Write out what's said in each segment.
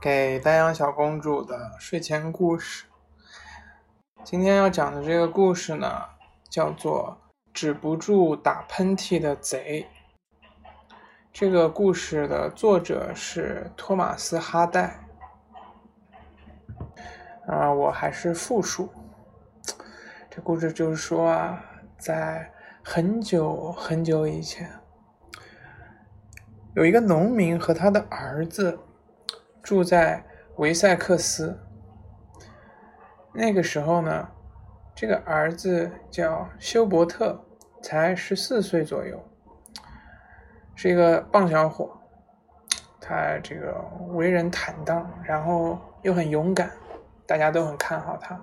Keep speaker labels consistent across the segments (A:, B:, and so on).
A: 给丹阳小公主的睡前故事。今天要讲的这个故事呢，叫做《止不住打喷嚏的贼》。这个故事的作者是托马斯·哈代。啊，我还是复述。这故事就是说啊，在很久很久以前，有一个农民和他的儿子。住在维塞克斯。那个时候呢，这个儿子叫休伯特，才十四岁左右，是一个棒小伙。他这个为人坦荡，然后又很勇敢，大家都很看好他。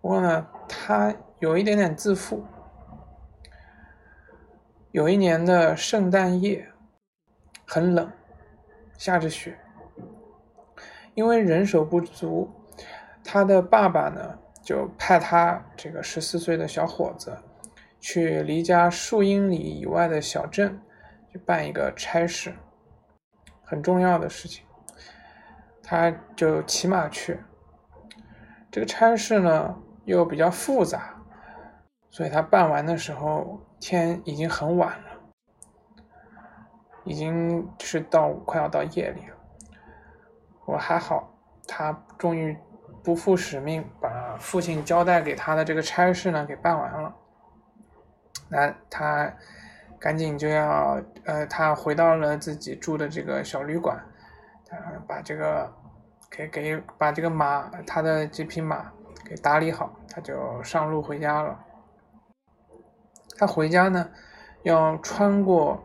A: 不过呢，他有一点点自负。有一年的圣诞夜，很冷，下着雪。因为人手不足，他的爸爸呢就派他这个十四岁的小伙子去离家数英里以外的小镇去办一个差事，很重要的事情。他就骑马去。这个差事呢又比较复杂，所以他办完的时候天已经很晚了，已经是到快要到夜里了。我还好，他终于不负使命，把父亲交代给他的这个差事呢给办完了。那他赶紧就要，呃，他回到了自己住的这个小旅馆，他把这个给给把这个马，他的这匹马给打理好，他就上路回家了。他回家呢，要穿过。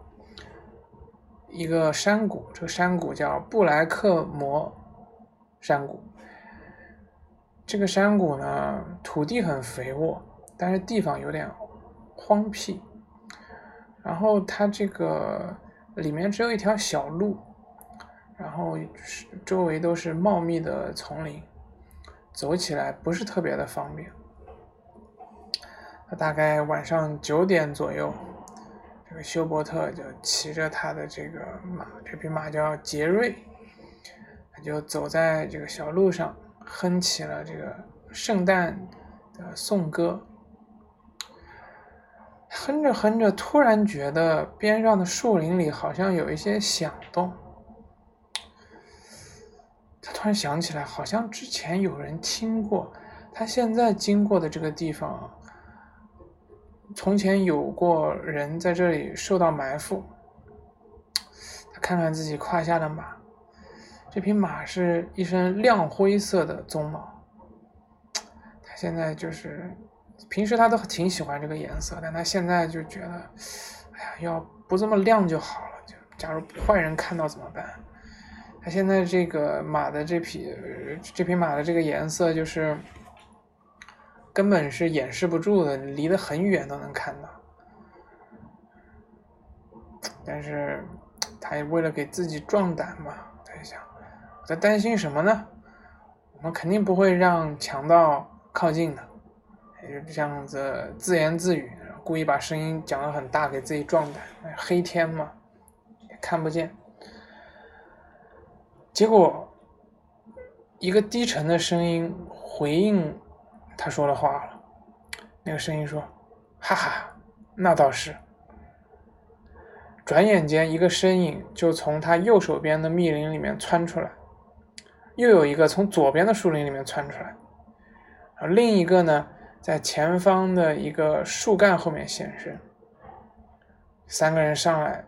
A: 一个山谷，这个山谷叫布莱克摩山谷。这个山谷呢，土地很肥沃，但是地方有点荒僻。然后它这个里面只有一条小路，然后周围都是茂密的丛林，走起来不是特别的方便。大概晚上九点左右。这个休伯特就骑着他的这个马，这匹马叫杰瑞，他就走在这个小路上，哼起了这个圣诞的颂歌。哼着哼着，突然觉得边上的树林里好像有一些响动。他突然想起来，好像之前有人听过，他现在经过的这个地方。从前有过人在这里受到埋伏。他看看自己胯下的马，这匹马是一身亮灰色的鬃毛。他现在就是，平时他都挺喜欢这个颜色，但他现在就觉得，哎呀，要不这么亮就好了。就假如坏人看到怎么办？他现在这个马的这匹这匹马的这个颜色就是。根本是掩饰不住的，离得很远都能看到。但是，他也为了给自己壮胆嘛，他就想，我在担心什么呢？我们肯定不会让强盗靠近的。也就这样子自言自语，故意把声音讲得很大，给自己壮胆。黑天嘛，也看不见。结果，一个低沉的声音回应。他说了话了，那个声音说：“哈哈，那倒是。”转眼间，一个身影就从他右手边的密林里面窜出来，又有一个从左边的树林里面窜出来，而另一个呢，在前方的一个树干后面现身。三个人上来，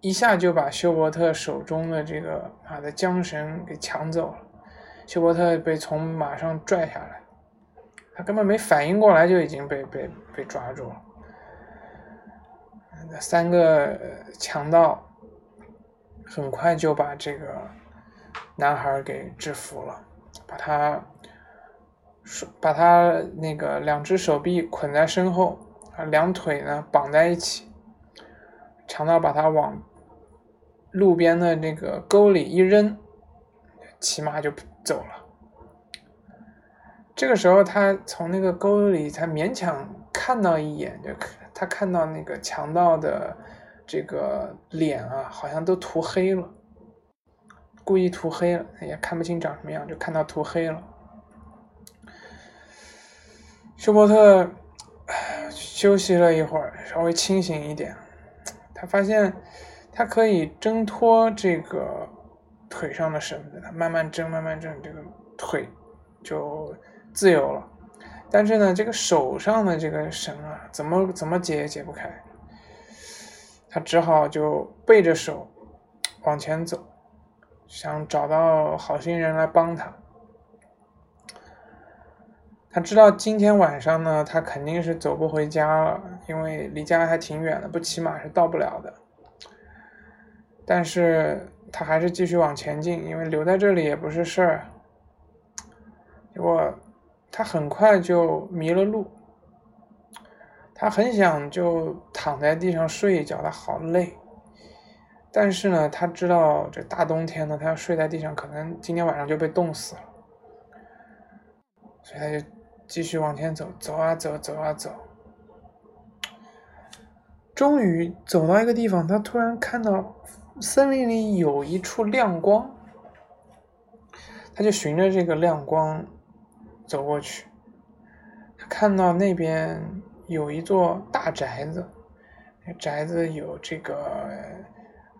A: 一下就把休伯特手中的这个马的缰绳给抢走了，休伯特被从马上拽下来。他根本没反应过来，就已经被被被抓住了。那三个强盗很快就把这个男孩给制服了，把他把他那个两只手臂捆在身后，两腿呢绑在一起。强盗把他往路边的那个沟里一扔，骑马就走了。这个时候，他从那个沟里才勉强看到一眼，就他看到那个强盗的这个脸啊，好像都涂黑了。故意涂黑了，也看不清长什么样，就看到涂黑了。休伯特休息了一会儿，稍微清醒一点，他发现他可以挣脱这个腿上的绳子，他慢慢挣，慢慢挣，这个腿就自由了。但是呢，这个手上的这个绳啊，怎么怎么解也解不开，他只好就背着手往前走，想找到好心人来帮他。他知道今天晚上呢，他肯定是走不回家了，因为离家还挺远的，不骑马是到不了的。但是他还是继续往前进，因为留在这里也不是事儿。结果他很快就迷了路，他很想就躺在地上睡一觉，他好累。但是呢，他知道这大冬天的，他要睡在地上，可能今天晚上就被冻死了，所以他就。继续往前走，走啊走，走啊走，终于走到一个地方，他突然看到森林里有一处亮光，他就循着这个亮光走过去，他看到那边有一座大宅子，宅子有这个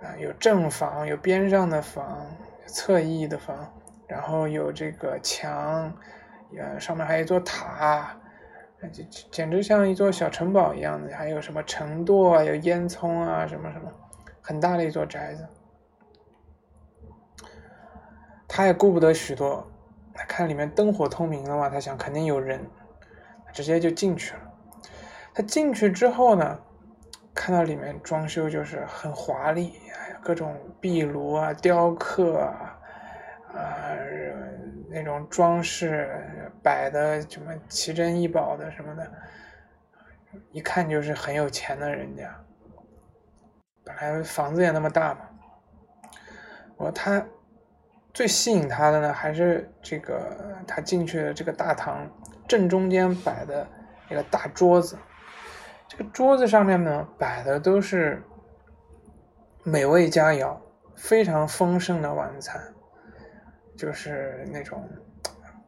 A: 啊有正房，有边上的房，侧翼的房，然后有这个墙。呃，上面还有一座塔，简简直像一座小城堡一样的。还有什么城垛啊，有烟囱啊，什么什么，很大的一座宅子。他也顾不得许多，他看里面灯火通明了嘛，他想肯定有人，直接就进去了。他进去之后呢，看到里面装修就是很华丽，各种壁炉啊、雕刻啊。啊，那种装饰摆的什么奇珍异宝的什么的，一看就是很有钱的人家。本来房子也那么大嘛，我他最吸引他的呢，还是这个他进去的这个大堂正中间摆的一个大桌子，这个桌子上面呢摆的都是美味佳肴，非常丰盛的晚餐。就是那种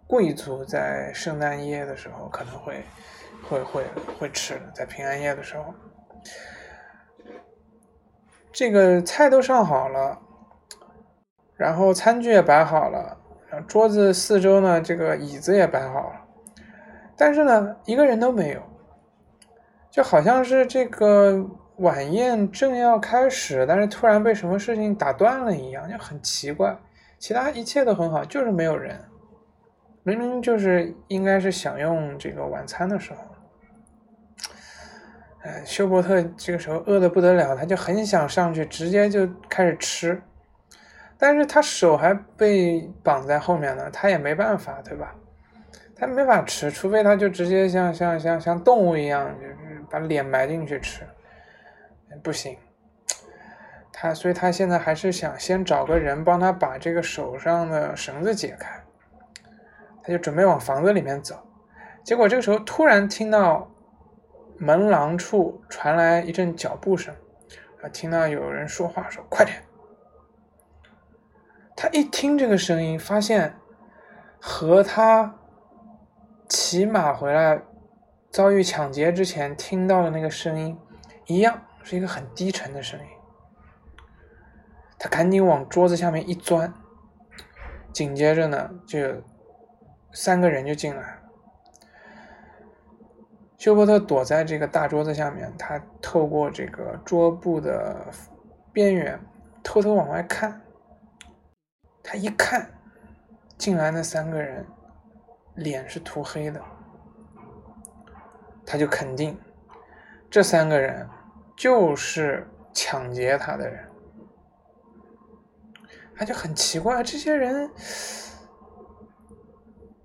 A: 贵族在圣诞夜的时候可能会会会会吃的，在平安夜的时候，这个菜都上好了，然后餐具也摆好了，桌子四周呢，这个椅子也摆好了，但是呢，一个人都没有，就好像是这个晚宴正要开始，但是突然被什么事情打断了一样，就很奇怪。其他一切都很好，就是没有人。明明就是应该是享用这个晚餐的时候。哎，休伯特这个时候饿得不得了，他就很想上去直接就开始吃，但是他手还被绑在后面呢，他也没办法，对吧？他没法吃，除非他就直接像像像像动物一样，就是把脸埋进去吃，不行。他，所以他现在还是想先找个人帮他把这个手上的绳子解开，他就准备往房子里面走，结果这个时候突然听到门廊处传来一阵脚步声，啊，听到有人说话，说快点。他一听这个声音，发现和他骑马回来遭遇抢劫之前听到的那个声音一样，是一个很低沉的声音。他赶紧往桌子下面一钻，紧接着呢，就三个人就进来了。休伯特躲在这个大桌子下面，他透过这个桌布的边缘偷偷往外看。他一看，进来那三个人脸是涂黑的，他就肯定这三个人就是抢劫他的人。他就很奇怪，这些人，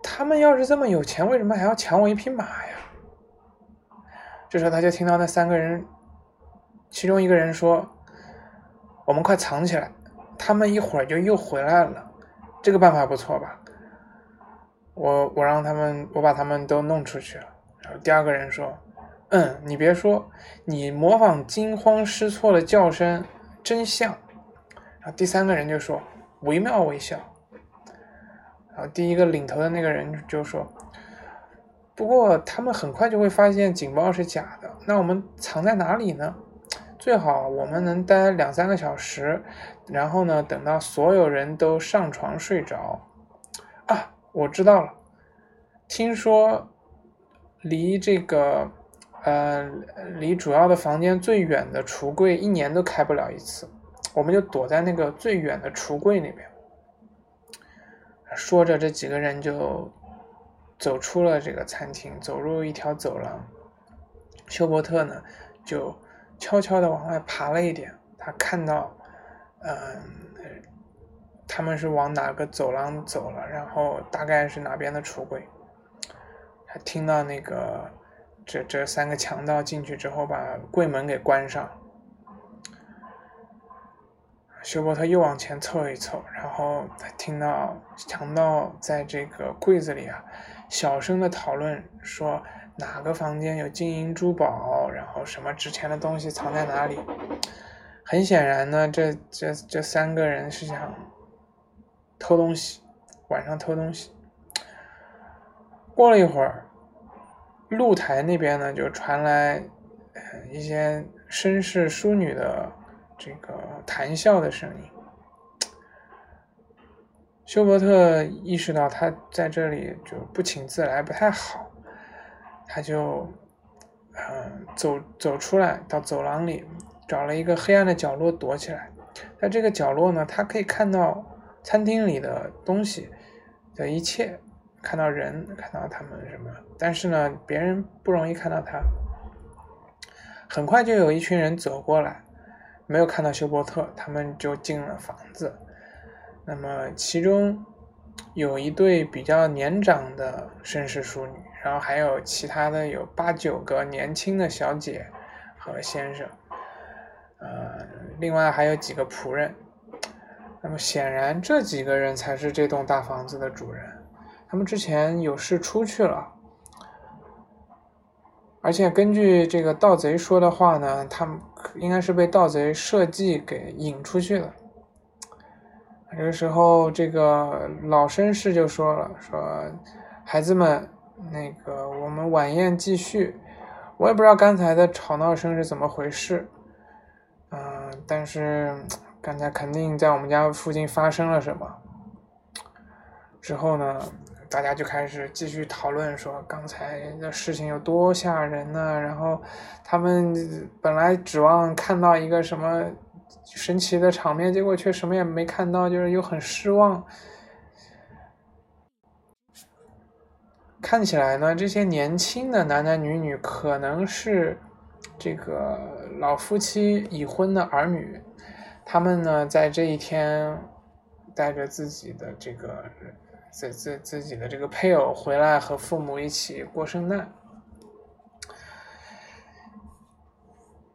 A: 他们要是这么有钱，为什么还要抢我一匹马呀？这时候他就听到那三个人，其中一个人说：“我们快藏起来，他们一会儿就又回来了。”这个办法不错吧？我我让他们，我把他们都弄出去了。然后第二个人说：“嗯，你别说，你模仿惊慌失措的叫声真像。”然后第三个人就说：“惟妙惟肖。然后第一个领头的那个人就说：“不过他们很快就会发现警报是假的，那我们藏在哪里呢？最好我们能待两三个小时，然后呢，等到所有人都上床睡着。啊，我知道了，听说离这个。”呃，离主要的房间最远的橱柜一年都开不了一次，我们就躲在那个最远的橱柜那边。说着，这几个人就走出了这个餐厅，走入一条走廊。休伯特呢，就悄悄的往外爬了一点，他看到，嗯，他们是往哪个走廊走了，然后大概是哪边的橱柜，他听到那个。这这三个强盗进去之后，把柜门给关上。休伯特又往前凑一凑，然后他听到强盗在这个柜子里啊，小声的讨论说哪个房间有金银珠宝，后什么值钱的东西藏在哪里。很显然呢，这这这三个人是想偷东西，晚上偷东西。过了一会儿。露台那边呢，就传来一些绅士淑女的这个谈笑的声音。休伯特意识到他在这里就不请自来不太好，他就嗯走走出来到走廊里，找了一个黑暗的角落躲起来。在这个角落呢，他可以看到餐厅里的东西的一切。看到人，看到他们什么？但是呢，别人不容易看到他。很快就有一群人走过来，没有看到休伯特，他们就进了房子。那么其中有一对比较年长的绅士淑女，然后还有其他的有八九个年轻的小姐和先生，呃，另外还有几个仆人。那么显然这几个人才是这栋大房子的主人。他们之前有事出去了，而且根据这个盗贼说的话呢，他们应该是被盗贼设计给引出去的。这个时候，这个老绅士就说了：“说孩子们，那个我们晚宴继续。我也不知道刚才的吵闹声是怎么回事，嗯，但是刚才肯定在我们家附近发生了什么。之后呢？”大家就开始继续讨论，说刚才的事情有多吓人呢？然后他们本来指望看到一个什么神奇的场面，结果却什么也没看到，就是又很失望。看起来呢，这些年轻的男男女女可能是这个老夫妻已婚的儿女，他们呢在这一天带着自己的这个。自自自己的这个配偶回来和父母一起过圣诞，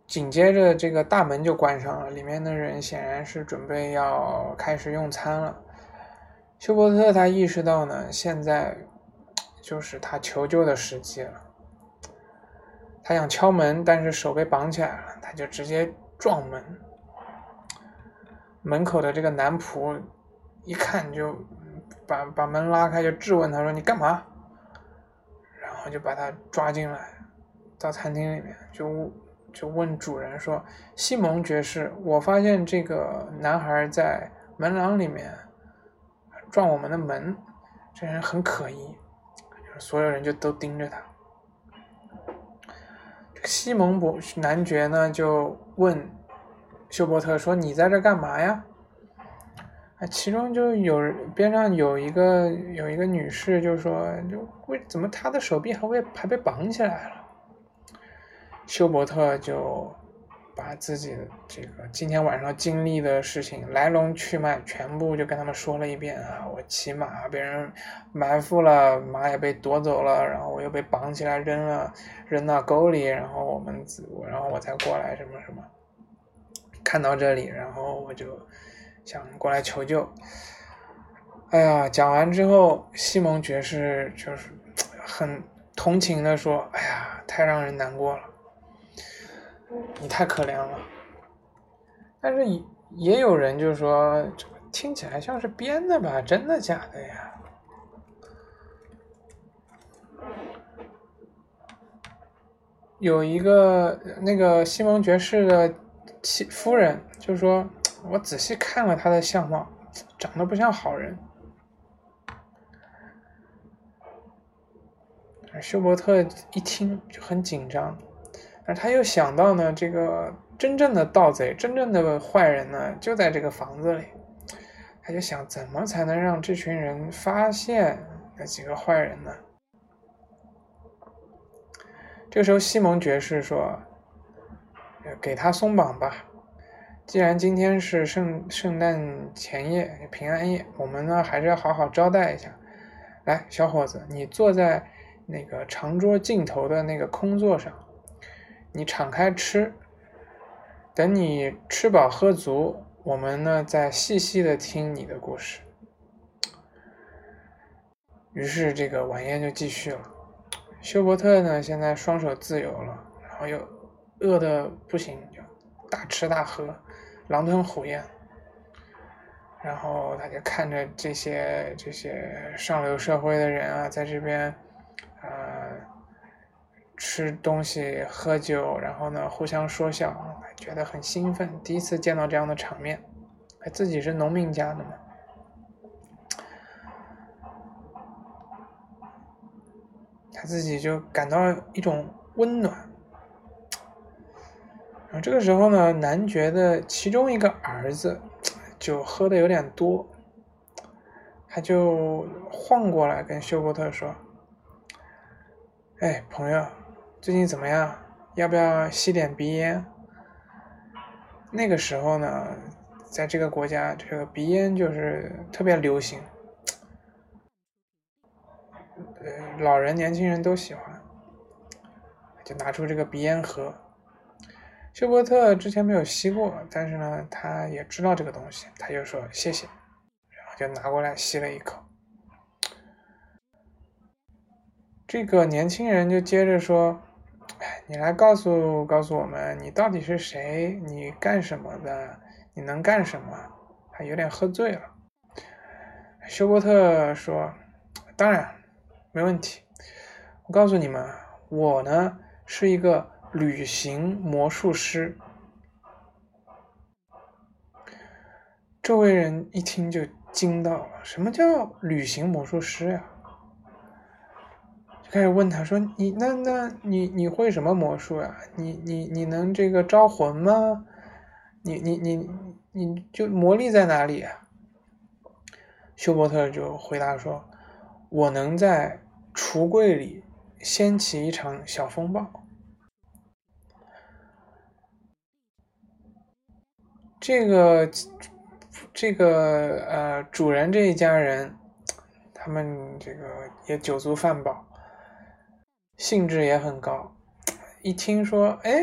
A: 紧接着这个大门就关上了，里面的人显然是准备要开始用餐了。休伯特他意识到呢，现在就是他求救的时机了。他想敲门，但是手被绑起来了，他就直接撞门。门口的这个男仆一看就。把把门拉开，就质问他说：“你干嘛？”然后就把他抓进来，到餐厅里面，就就问主人说：“西蒙爵士，我发现这个男孩在门廊里面撞我们的门，这人很可疑。”所有人就都盯着他。西蒙伯男爵呢，就问休伯特说：“你在这干嘛呀？”啊其中就有边上有一个有一个女士就说：“就为怎么她的手臂还被还被绑起来了？”休伯特就把自己的这个今天晚上经历的事情来龙去脉全部就跟他们说了一遍啊！我骑马被人埋伏了，马也被夺走了，然后我又被绑起来扔了扔到沟里，然后我们然后我才过来什么什么，看到这里，然后我就。想过来求救，哎呀！讲完之后，西蒙爵士就是很同情的说：“哎呀，太让人难过了，你太可怜了。”但是也也有人就是说，听起来像是编的吧？真的假的呀？有一个那个西蒙爵士的妻夫人就说：“我仔细看了他的相貌，长得不像好人。”休伯特一听就很紧张，而他又想到呢，这个真正的盗贼、真正的坏人呢，就在这个房子里。他就想，怎么才能让这群人发现那几个坏人呢？这个时候，西蒙爵士说：“给他松绑吧。既然今天是圣圣诞前夜、平安夜，我们呢还是要好好招待一下。来，小伙子，你坐在那个长桌尽头的那个空座上，你敞开吃。等你吃饱喝足，我们呢再细细的听你的故事。”于是，这个晚宴就继续了。休伯特呢，现在双手自由了，然后又饿的不行，就大吃大喝，狼吞虎咽。然后他就看着这些这些上流社会的人啊，在这边，呃，吃东西喝酒，然后呢互相说笑，觉得很兴奋，第一次见到这样的场面，他自己是农民家的嘛。他自己就感到一种温暖，然后这个时候呢，男爵的其中一个儿子酒喝的有点多，他就晃过来跟休伯特说：“哎，朋友，最近怎么样？要不要吸点鼻烟？”那个时候呢，在这个国家，这个鼻烟就是特别流行。呃，老人、年轻人都喜欢，就拿出这个鼻烟盒。休伯特之前没有吸过，但是呢，他也知道这个东西，他就说谢谢，然后就拿过来吸了一口。这个年轻人就接着说：“，你来告诉告诉我们，你到底是谁？你干什么的？你能干什么？”还有点喝醉了。休伯特说：“当然。”没问题，我告诉你们，我呢是一个旅行魔术师。周围人一听就惊到了，什么叫旅行魔术师呀？开始问他说：“你那那你你会什么魔术呀？你你你能这个招魂吗？你你你你就魔力在哪里啊？”休伯特就回答说。我能在橱柜里掀起一场小风暴。这个，这个呃，主人这一家人，他们这个也酒足饭饱，兴致也很高。一听说，哎，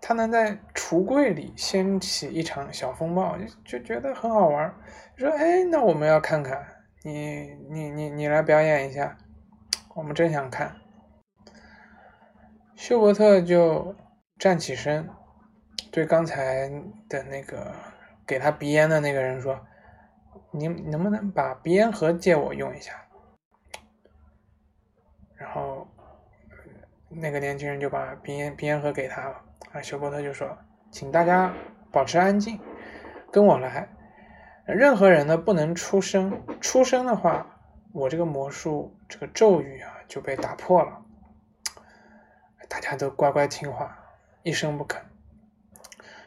A: 他能在橱柜里掀起一场小风暴，就觉得很好玩，说，哎，那我们要看看。你你你你来表演一下，我们真想看。休伯特就站起身，对刚才的那个给他鼻烟的那个人说：“你能不能把鼻烟盒借我用一下？”然后那个年轻人就把鼻烟鼻烟盒给他了。啊，休伯特就说：“请大家保持安静，跟我来。”任何人呢不能出声，出声的话，我这个魔术这个咒语啊就被打破了。大家都乖乖听话，一声不吭。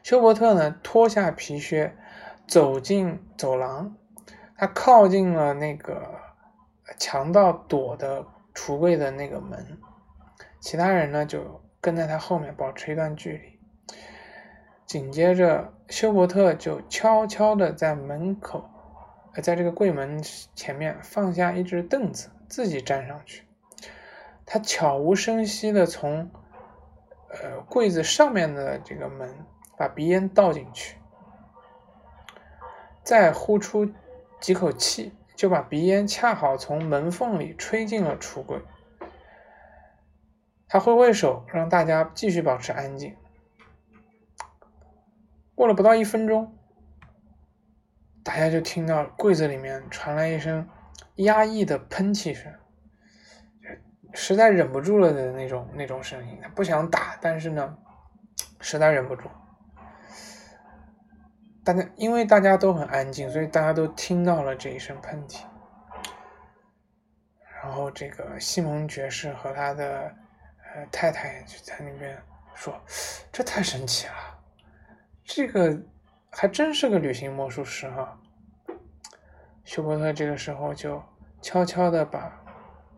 A: 休伯特呢脱下皮靴，走进走廊，他靠近了那个强盗躲的橱柜的那个门，其他人呢就跟在他后面，保持一段距离。紧接着，休伯特就悄悄地在门口，呃，在这个柜门前面放下一只凳子，自己站上去。他悄无声息地从，呃，柜子上面的这个门把鼻烟倒进去，再呼出几口气，就把鼻烟恰好从门缝里吹进了橱柜。他挥挥手，让大家继续保持安静。过了不到一分钟，大家就听到柜子里面传来一声压抑的喷嚏声，实在忍不住了的那种那种声音。他不想打，但是呢，实在忍不住。大家因为大家都很安静，所以大家都听到了这一声喷嚏。然后这个西蒙爵士和他的太太就在那边说：“这太神奇了，这个还真是个旅行魔术师哈。”休伯特这个时候就悄悄的把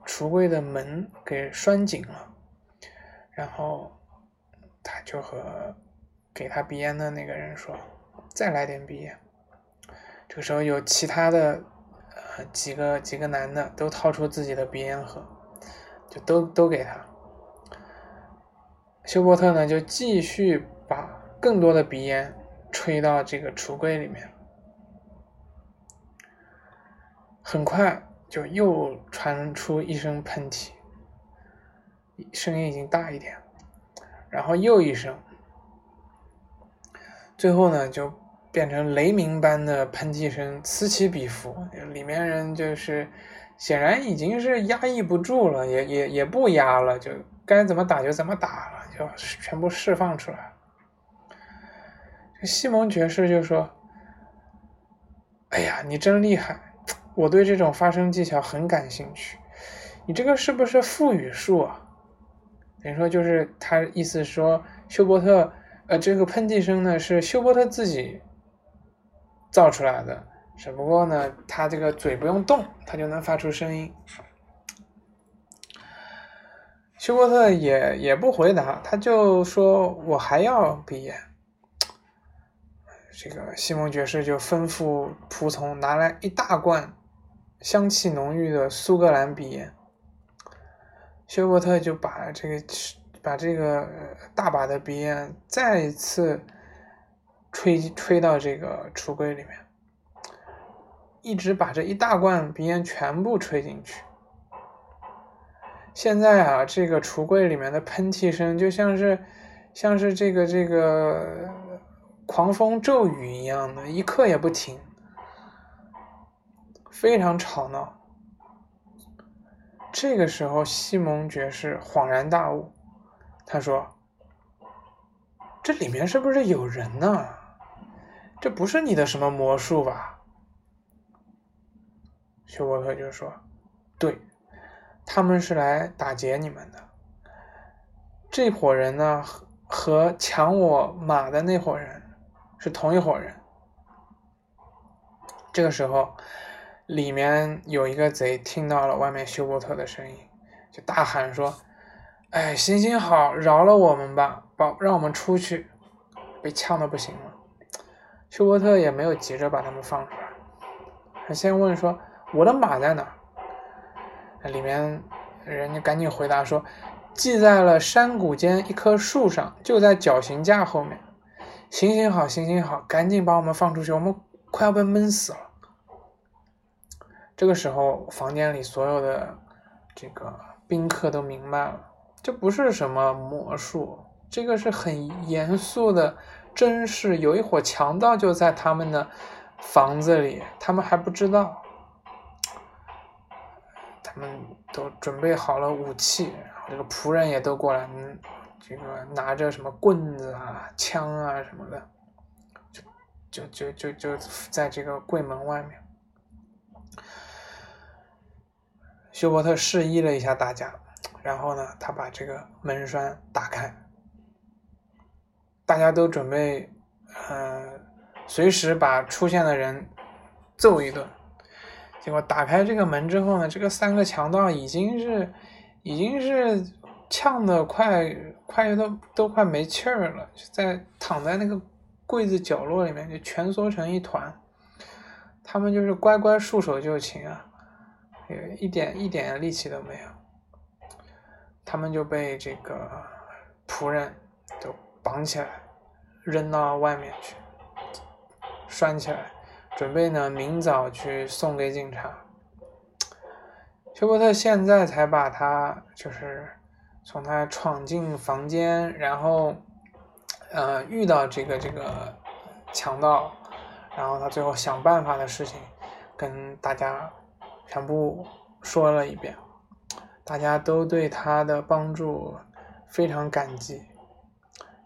A: 橱柜的门给拴紧了，然后他就和给他鼻烟的那个人说：“再来点鼻烟。”这个时候有其他的呃。几个几个男的都掏出自己的鼻烟盒，就都都给他。休伯特呢，就继续把更多的鼻烟吹到这个橱柜里面。很快就又传出一声喷嚏，声音已经大一点，然后又一声，最后呢就。变成雷鸣般的喷嚏声，此起彼伏，里面人就是显然已经是压抑不住了，也也也不压了，就该怎么打就怎么打了，就全部释放出来。这西蒙爵士就说：“哎呀，你真厉害，我对这种发声技巧很感兴趣。你这个是不是腹语术啊？等于说就是他意思说，休伯特，呃，这个喷嚏声呢是休伯特自己。”造出来的，只不过呢，他这个嘴不用动，他就能发出声音。休伯特也也不回答，他就说：“我还要鼻烟。”这个西蒙爵士就吩咐仆从拿来一大罐香气浓郁的苏格兰鼻烟。休伯特就把这个把这个大把的鼻烟再一次。吹吹到这个橱柜里面，一直把这一大罐鼻烟全部吹进去。现在啊，这个橱柜里面的喷嚏声就像是，像是这个这个狂风骤雨一样的，一刻也不停，非常吵闹。这个时候，西蒙爵士恍然大悟，他说：“这里面是不是有人呢？”这不是你的什么魔术吧？休伯特就说：“对，他们是来打劫你们的。这伙人呢，和抢我马的那伙人是同一伙人。”这个时候，里面有一个贼听到了外面休伯特的声音，就大喊说：“哎，行行好，饶了我们吧，保让我们出去。”被呛的不行了。休伯特也没有急着把他们放出来，他先问说：“我的马在哪？”里面人家赶紧回答说：“系在了山谷间一棵树上，就在绞刑架后面。”行行好，行行好，赶紧把我们放出去，我们快要被闷死了。这个时候，房间里所有的这个宾客都明白了，这不是什么魔术，这个是很严肃的。真是有一伙强盗就在他们的房子里，他们还不知道。他们都准备好了武器，然后这个仆人也都过来，这个拿着什么棍子啊、枪啊什么的，就就就就就在这个柜门外面。休伯特示意了一下大家，然后呢，他把这个门栓打开。大家都准备，呃，随时把出现的人揍一顿。结果打开这个门之后呢，这个三个强盗已经是，已经是呛得快快都都快没气儿了，在躺在那个柜子角落里面就蜷缩成一团。他们就是乖乖束手就擒啊，一点一点力气都没有。他们就被这个仆人都。绑起来，扔到外面去，拴起来，准备呢明早去送给警察。休伯特现在才把他就是从他闯进房间，然后呃遇到这个这个强盗，然后他最后想办法的事情跟大家全部说了一遍，大家都对他的帮助非常感激。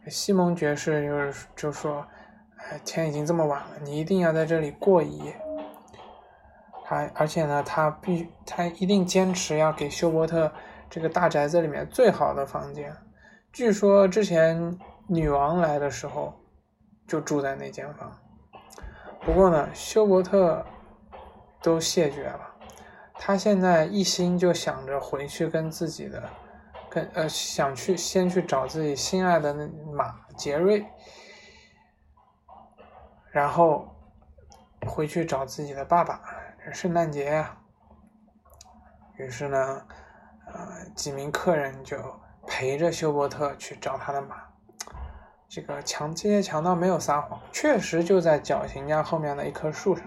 A: 西蒙爵士就是就说：“，哎天已经这么晚了，你一定要在这里过一夜。”他而且呢，他必他一定坚持要给休伯特这个大宅子里面最好的房间。据说之前女王来的时候就住在那间房。不过呢，休伯特都谢绝了，他现在一心就想着回去跟自己的。跟呃想去先去找自己心爱的那马杰瑞，然后回去找自己的爸爸。圣诞节呀，于是呢，呃几名客人就陪着休伯特去找他的马。这个强这些强盗没有撒谎，确实就在绞刑架后面的一棵树上。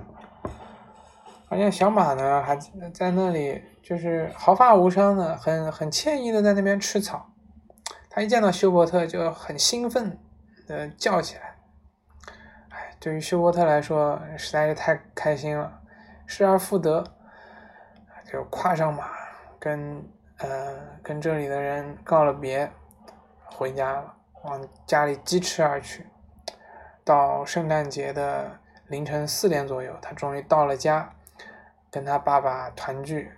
A: 而且小马呢还在那里。就是毫发无伤的，很很惬意的在那边吃草。他一见到休伯特就很兴奋的叫起来。对于休伯特来说实在是太开心了，失而复得，就跨上马，跟呃跟这里的人告了别，回家了，往家里疾驰而去。到圣诞节的凌晨四点左右，他终于到了家，跟他爸爸团聚。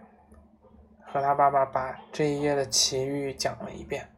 A: 和他爸爸把这一夜的奇遇讲了一遍。